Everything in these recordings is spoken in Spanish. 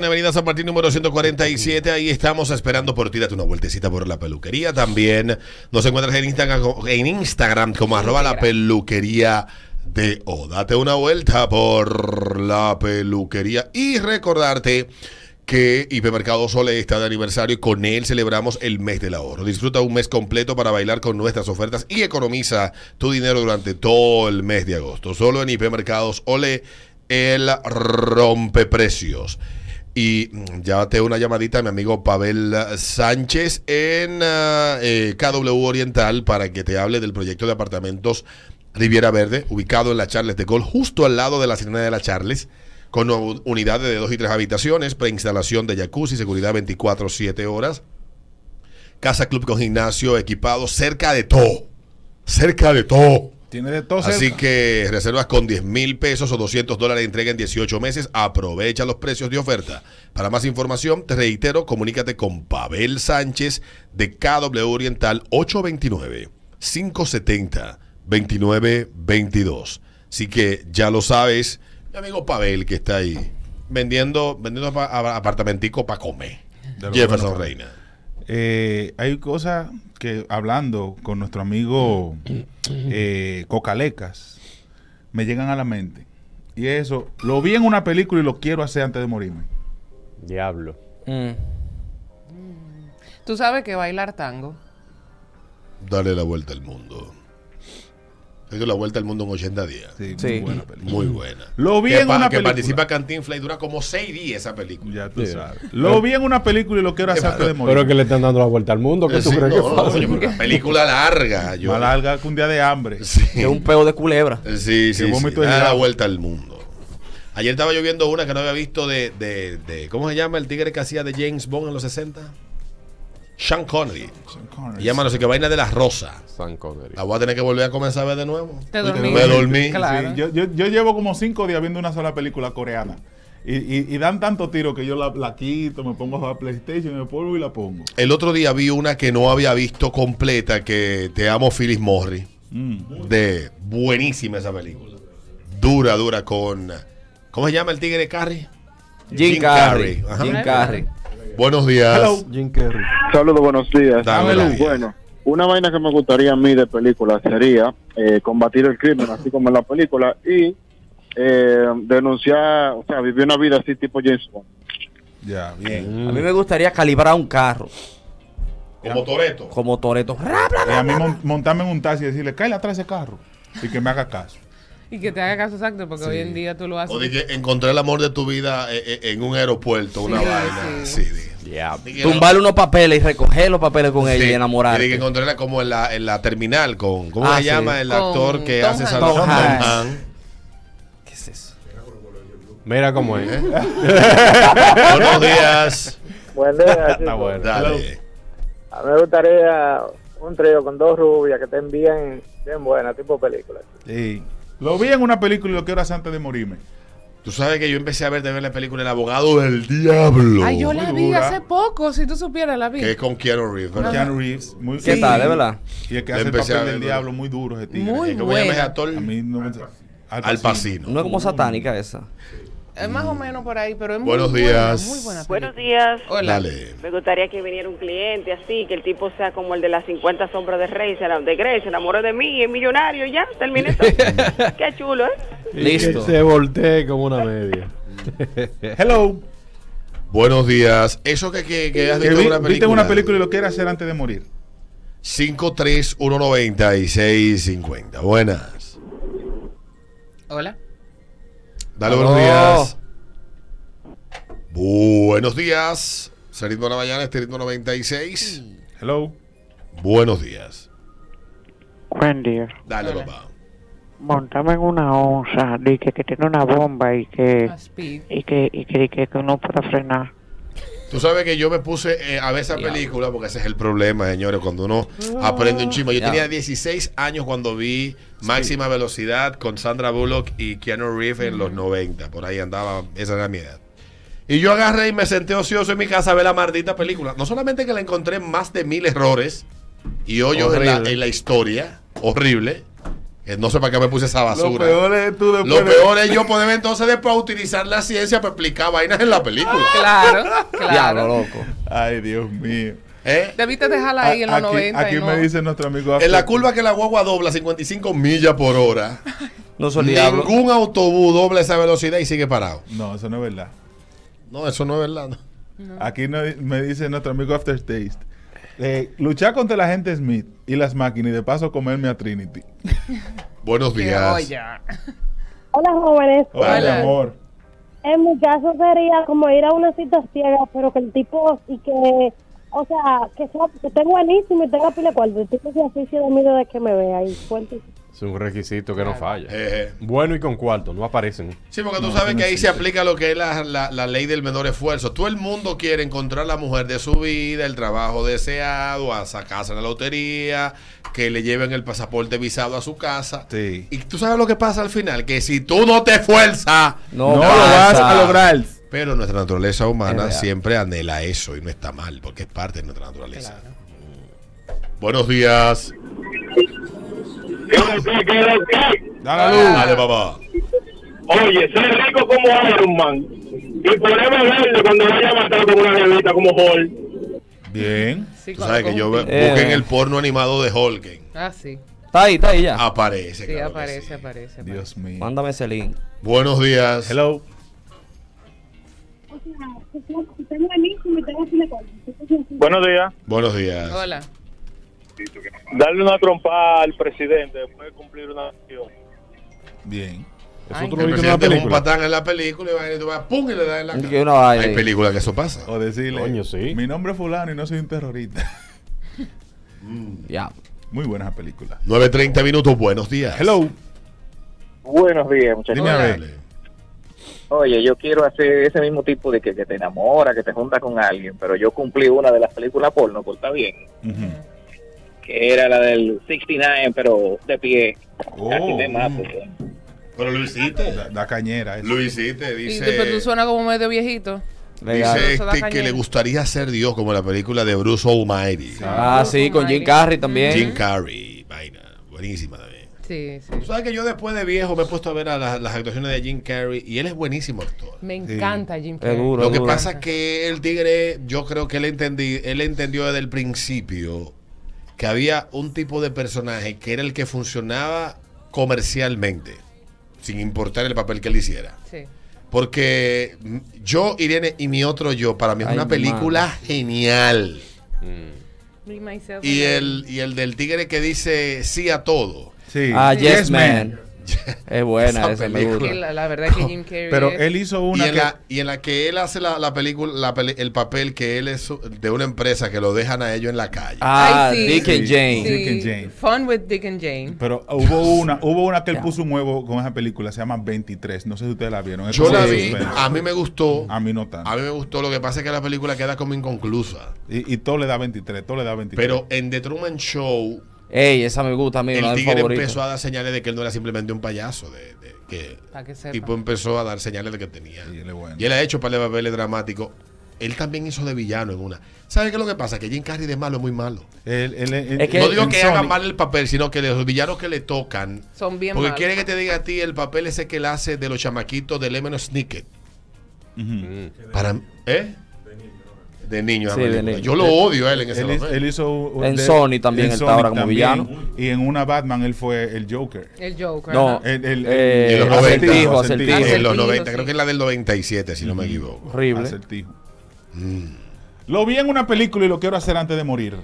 Avenida San Martín número 147, ahí estamos esperando por ti, date una vueltecita por la peluquería. También nos encuentras en Instagram, en Instagram como arroba la peluquería de O. Date una vuelta por la peluquería y recordarte que Hipermercado Sole está de aniversario y con él celebramos el mes del ahorro. Disfruta un mes completo para bailar con nuestras ofertas y economiza tu dinero durante todo el mes de agosto. Solo en Hipermercados Ole, el rompeprecios. Y mm, ya una llamadita a mi amigo Pavel Sánchez en uh, eh, KW Oriental para que te hable del proyecto de apartamentos Riviera Verde, ubicado en la Charles de Gol, justo al lado de la Sirena de la Charles, con unidades de dos y tres habitaciones, preinstalación de jacuzzi, seguridad 24-7 horas, casa club con gimnasio equipado, cerca de todo, cerca de todo. Tiene de todo. Así que reservas con 10 mil pesos o 200 dólares de entrega en 18 meses. Aprovecha los precios de oferta. Para más información, te reitero, comunícate con Pavel Sánchez de KW Oriental 829-570-2922. Así que ya lo sabes, mi amigo Pavel que está ahí vendiendo, vendiendo apartamentico para comer. Jefferson Reina. Eh, hay cosas que hablando con nuestro amigo eh, Cocalecas me llegan a la mente. Y eso, lo vi en una película y lo quiero hacer antes de morirme. Diablo. Mm. Tú sabes que bailar tango. Dale la vuelta al mundo. He la vuelta al mundo en 80 días. Sí, sí. Muy buena película. Muy buena. Lo vi que en una que película. participa Cantinflas y dura como 6 días esa película. Ya tú sabes. Lo vi en una película y lo quiero hacer antes de morir. Pero que le están dando la vuelta al mundo. ¿Qué tú Sí, crees no, que no, oye, una película larga. Yo, Más larga que un día de hambre. Sí, Es un peo de culebra. sí, sí. Que vómito sí. Da la vuelta al mundo. Ayer estaba yo viendo una que no había visto de, de, de- ¿Cómo se llama el tigre que hacía de James Bond en los 60? Sean Connery. Se llama no sé qué vaina de la rosa. San Connery. La voy a tener que volver a comenzar a ver de nuevo. Te dormí. Me dormí. Claro. Sí, yo, yo, yo llevo como cinco días viendo una sola película coreana. Y, y, y dan tanto tiro que yo la, la quito, me pongo a jugar PlayStation, me polvo y la pongo. El otro día vi una que no había visto completa, que Te amo Phyllis Morris. Mm. De buenísima esa película. Dura, dura con... ¿Cómo se llama el tigre de Carrie? Jim, Jim Carrey. Jim Carrey. Buenos días. Hello. Jim Carrey. Saludos, buenos días. Dame la. Bueno, una vaina que me gustaría a mí de película sería eh, combatir el crimen, así como en la película, y eh, denunciar, o sea, vivir una vida así tipo James Bond. Ya, bien. A mí me gustaría calibrar un carro Como Toreto. como Toreto. Y a mí mon- montarme en un taxi y decirle, cállate atrás ese carro. Y que me haga caso. Y que te haga caso exacto, porque hoy en día tú lo haces. O de que encontré el amor de tu vida eh, eh, en un aeropuerto, una Sí, vaina. sí. Sí, que Tumbarle unos papeles y recoger los papeles con ella y enamorarte. Y de que encontré como en la, en la terminal con. ¿Cómo Ah, se sí. llama el Con actor que Tom hace esa Hanks. Tom. ¿Qué es eso? Mira cómo es. ¿Eh? Buenos días. Buen día, Está bueno. Dale. A mí me gustaría un trío con dos rubias que estén bien, bien buenas, tipo película. Sí. Lo vi en una película y lo quiero hacer antes de morirme. Tú sabes que yo empecé a ver de ver la película El abogado del diablo. Ay, yo la vi dura. hace poco, si tú supieras, la vi. Que es con Keanu Reeves, ¿verdad? Keanu Reeves. Muy, ¿Qué sí. tal, de verdad? Y el que hace el empecé a papel ver, del diablo muy duro ese tigre. Muy Eh, ¿Cómo se llama ese buena. actor? A mí no me... Al Pacino. No es como satánica esa. Es más o menos por ahí, pero es Buenos muy días. buena, muy buena. Buenos días. Hola. Dale. Me gustaría que viniera un cliente así, que el tipo sea como el de las 50 sombras de Rey, de Grey, se enamore de mí, es millonario, ya, terminé todo. Qué chulo, ¿eh? Listo. Se voltee como una media. Hello. Buenos días. Eso que, que, que has visto vi- en una película. viste una película y lo quiero hacer antes de morir. 5319650. Buenas. Hola. Dale buenos días. Buenos días. Se ritmo de la mañana, este ritmo 96. Hello. Buenos días. Buen día. Dale, Hola. papá. Montame en una onza, di que, que tiene una bomba y que, y que, y que, y que, que no puede frenar. Tú sabes que yo me puse eh, a ver esa película porque ese es el problema, señores, cuando uno aprende un chismo. Yo tenía 16 años cuando vi Máxima Velocidad con Sandra Bullock y Keanu Reeves en los 90. Por ahí andaba, esa era mi edad. Y yo agarré y me senté ocioso en mi casa a ver la maldita película. No solamente que la encontré más de mil errores y hoyos en la, en la historia, horrible. Eh, no sé para qué me puse esa Lo basura. peor es tú después Lo peor es yo poder entonces después utilizar la ciencia para explicar vainas en la película. Claro, Diablo, claro. loco. Ay, Dios mío. ¿Eh? Debiste dejarla ahí en los aquí, 90. aquí no- me dice nuestro amigo En la After- curva que la guagua dobla 55 millas por hora, No soy el diablo. ningún autobús dobla esa velocidad y sigue parado. No, eso no es verdad. No, eso no es verdad. no. Aquí no- me dice nuestro amigo Aftertaste. Eh, luchar contra la gente Smith y las máquinas y de paso comerme a Trinity. Buenos días. Hola jóvenes, Hola, Hola. mi amor. en mi caso sería como ir a una cita ciega, pero que el tipo y que, o sea, que, sea, que esté buenísimo y tenga pile cuarto, el tipo se oficio de mí desde que me vea y fuerte. Es un requisito que no falla. Eh, Bueno y con cuarto, no aparecen. sí, porque tú No, sabes que ahí se aplica lo que es la, la- la ley del menor esfuerzo. Todo el mundo quiere encontrar la mujer de su vida, el trabajo deseado, a sacarse la lotería, que le lleven el pasaporte visado a su casa. Sí. Y tú sabes lo que pasa al final, que si tú no te esfuerzas, No, No, lo vas a lograr. pero nuestra naturaleza humana siempre anhela eso y no está mal, porque es parte de nuestra naturaleza. Buenos días. Dale luz. Dale, papá. Oye, ser rico como Iron Man y poderme verlo cuando vaya a matar con una revista como Hulk. Bien. sí, Tú sabes que yo ve-. Eh. busquen el porno animado de Holgen. Ah, sí. Está ahí, está ahí ya. Aparece. Sí, claro que aparece, sí. aparece, aparece. Dios mío. Mándame ese link. Buenos días. Hello. Buenos días. Buenos días. Hola. Darle una trompa al presidente después de cumplir una acción. Bien. Eso Ay. tú lo viste en un película. patán en la película y va y tú vas, pum, y le das en la cara. que Hay películas que eso pasa. O decirle, Coño, sí. mi nombre es fulano y no soy un terrorista. Ya. Muy buena película. 9.30 minutos, buenos días. Hello. Buenos días, muchachos. Dime a ver. Oye, yo quiero hacer ese mismo tipo de que, que te enamora, que te junta con alguien, pero yo cumplí una de las películas porno, pues está bien, Ujú. Que era la del 69, pero de pie. Oh, Casi me mato. pues. Pero lo hiciste. Da, da cañera. eso. Lo hiciste, Y dice. pero tú suena como medio viejito. Legal. Dice este que le gustaría ser Dios, como la película de Bruce Almighty. Ah, sí, con Jim Carrey también. Jim Carrey, vaina. Buenísima también. Sí, sí. Sabes que yo después de viejo me he puesto a ver a las, las actuaciones de Jim Carrey y él es buenísimo actor. Me encanta Jim Carrey. duro, Lo que pasa es que el tigre, yo creo que él, entendí, él entendió desde el principio que había un tipo de personaje que era el que funcionaba comercialmente, sin importar el papel que él hiciera. Sí. Porque yo, Irene y mi otro yo, para mí es Ay, una película genial. Mm. Y el, y el del tigre que dice sí a todo. Sí. Ah, Sí. Yes, Man. Es buena Esa película. La, la verdad es que Jim Carrey Pero es- él hizo Y una en, que... la, y en la que él hace la, la película, la peli- el papel que él es de una empresa que lo dejan a ellos en la calle. Ah, sí. Dick and. Jane. Sí. Dick and Jane. Fun with Dick and Jane. Pero hubo una, hubo una que él puso un huevo con esa película, se llama 23. No sé si ustedes la vieron. Es Yo la vi, a mí me gustó. A mí no tanto. A mí me gustó, lo que pasa es que la película queda como inconclusa. Y, y todo le da 23, todo le da 23. Pero en The Truman Show, Ey, esa me gusta a mí, el tigre empezó a dar señales de que él no era simplemente un payaso. De, de que tipo empezó a dar señales de que tenía. Sí, él es bueno. Y él ha hecho para papeles dramáticos. Él también hizo de villano en una. ¿Sabes qué es lo que pasa? Que Jim Carrey de malo es muy malo. Es que- no digo que haga mal el papel, sino que los villanos que le tocan. Son bien Porque malos. quiere que te diga a ti el papel ese que él hace de los chamaquitos de Lemon Snicket. Ujú. Mm. Para, ¿Eh? De niño. Sí, de niño. Yo lo odio a él en ese Él, hizo- papel. él hizo un- En de- Sony también él ahora como villano. Y en una Batman él fue el Joker. El Joker. No, ajá. El, el- Eh, En los 90. acertijo, Acertijo. acertijo. en los Acertijo, 90, sí. creo que es la del 97, si no me equivoco. Horrible. Acertijo. Lo vi en una película y lo quiero hacer antes de morir.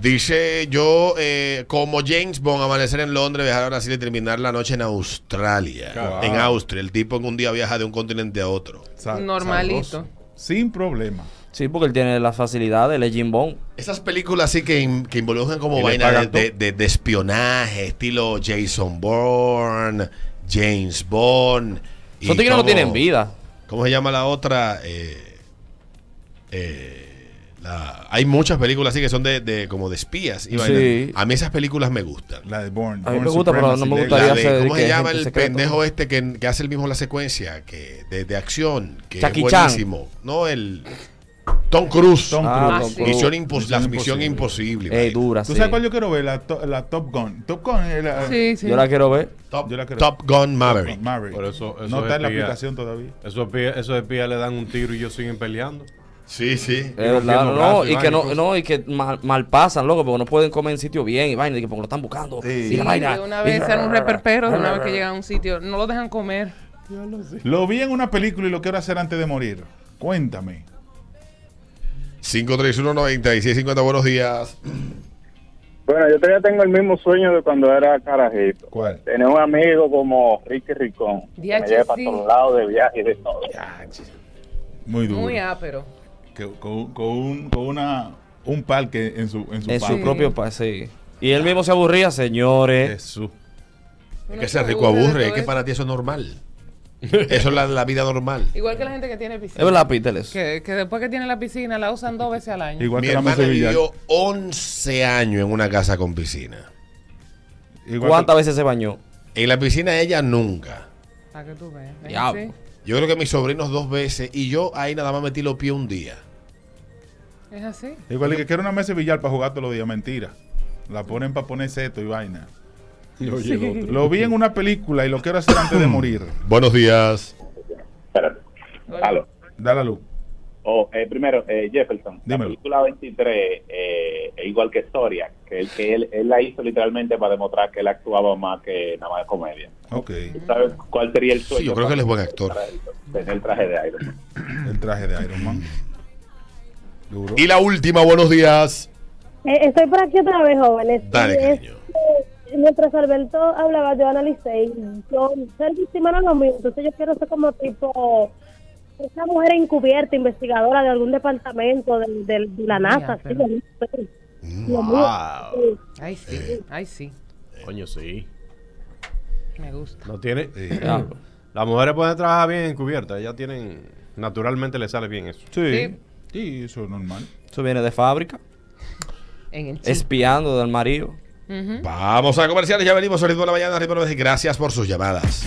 Dice yo, eh, como James Bond, amanecer en Londres, viajar a Brasil y terminar la noche en Australia. En Austria. El tipo en un día viaja de un continente a otro. Sa- Normalito. sabroso. Sin problema. Sí, porque él tiene la facilidad de Jim Bond. Esas películas sí que, in- que involucran como Y le vaina de, pagan de- todo. de- de espionaje, estilo Jason Bourne, James Bond. y Esos tigres no tienen vida. ¿Cómo se llama la otra? Eh, eh, la- hay muchas películas así que son de, de- como de espías. y Sí. A mí esas películas me gustan. La de Bourne. A mí Bourne me gusta, pero no me gustaría La de- hacer ¿Cómo se llama el secreto. pendejo este que, que hace el mismo la secuencia? que De, de acción. Que Jackie es Chan. buenísimo. No, el. Tom Cruise. Tom Ah, Cruise. Misión la Misión misión Imposible. imposible. Ey, dura, ¿Tú sí. sabes cuál yo quiero ver? La, to- la Top Gun. Top Gun es la, Sí, sí. Yo la quiero ver. Top, Yo la quiero- Top Gun Maverick. Maverick. Por eso- eso no está en la aplicación todavía. Esos espías, esos espías le dan un tiro y ellos siguen peleando. Sí, sí. Es verdad, no, brazos y y que no, no, y que mal, mal pasan, loco, porque no pueden comer en sitio bien y vaina, y que porque lo están buscando. Sí. Y Sí, la vaina. de una vez eran un reperpero, de una vez que llegan a un sitio, no lo dejan comer. Lo vi en una película y lo quiero hacer antes de morir. Cuéntame. 531-9650, buenos días. Bueno, yo todavía tengo el mismo sueño de cuando era carajito. ¿Cuál? Tener un amigo como Ricky Ricón. Que me Diache, lleve para sí. todos lados de viaje y de todo. Muy duro. Muy ápero. Que- con, con un, con una, un parque en su, en su En su parque. propio país, sí. Y él mismo se aburría, señores. Jesús. Es que se ser rico aburre es que para ti eso es normal. Eso es la, la vida normal. Igual que la gente que tiene piscina. Es verdad, Peter, eso. Que, que después que tiene la piscina la usan dos veces al año. Igual Mi que la hermana vivió 11 años en una casa con piscina. Igual ¿Cuántas que- veces se bañó? En la piscina ella nunca. Para que tú veas. ¿Es Diablo. así? Yo creo que mis sobrinos dos veces y yo ahí nada más metí los pies un día. Es así. Igual que quiero una mesa de billar para jugar todos los días. Mentira. La ponen para poner seto y vaina. Lo vi en una película y lo quiero hacer antes de morir. Buenos días. Espérate. Aló. Da la luz. Oh, eh, primero, eh, Jefferson, Dímelo. la película 23 eh, es igual que Historia, que, él, que él, él la hizo literalmente para demostrar que él actuaba más que nada más de comedia. Ok. ¿Tú ¿Sabes cuál sería el sueño? Sí, yo creo que él es buen actor. Tener el traje de Iron Man. El traje de Iron Man. Duro. Y la última, buenos días. Eh, estoy por aquí otra vez, jóvenes. Dale, es- cariño. eh, mientras Alberto hablaba, yo analicé. y Yo, ser víctima no es lo mío. Entonces, yo quiero ser como tipo. Esa mujer encubierta, investigadora de algún departamento de, de- de la NASA. sí, pero- sí. Lo mío, sí. Ay, sí. Ay, sí. Coño, sí. Me gusta. No tiene. Diablo. Las mujeres pueden trabajar bien encubiertas. Ellas tienen. Naturalmente les sale bien eso. Sí. Sí. Sí, eso es normal. Eso viene de fábrica. En el. Espiando del marido. Vamos a comerciales, ya venimos al ritmo de la mañana. Ritmo de Gracias por sus llamadas.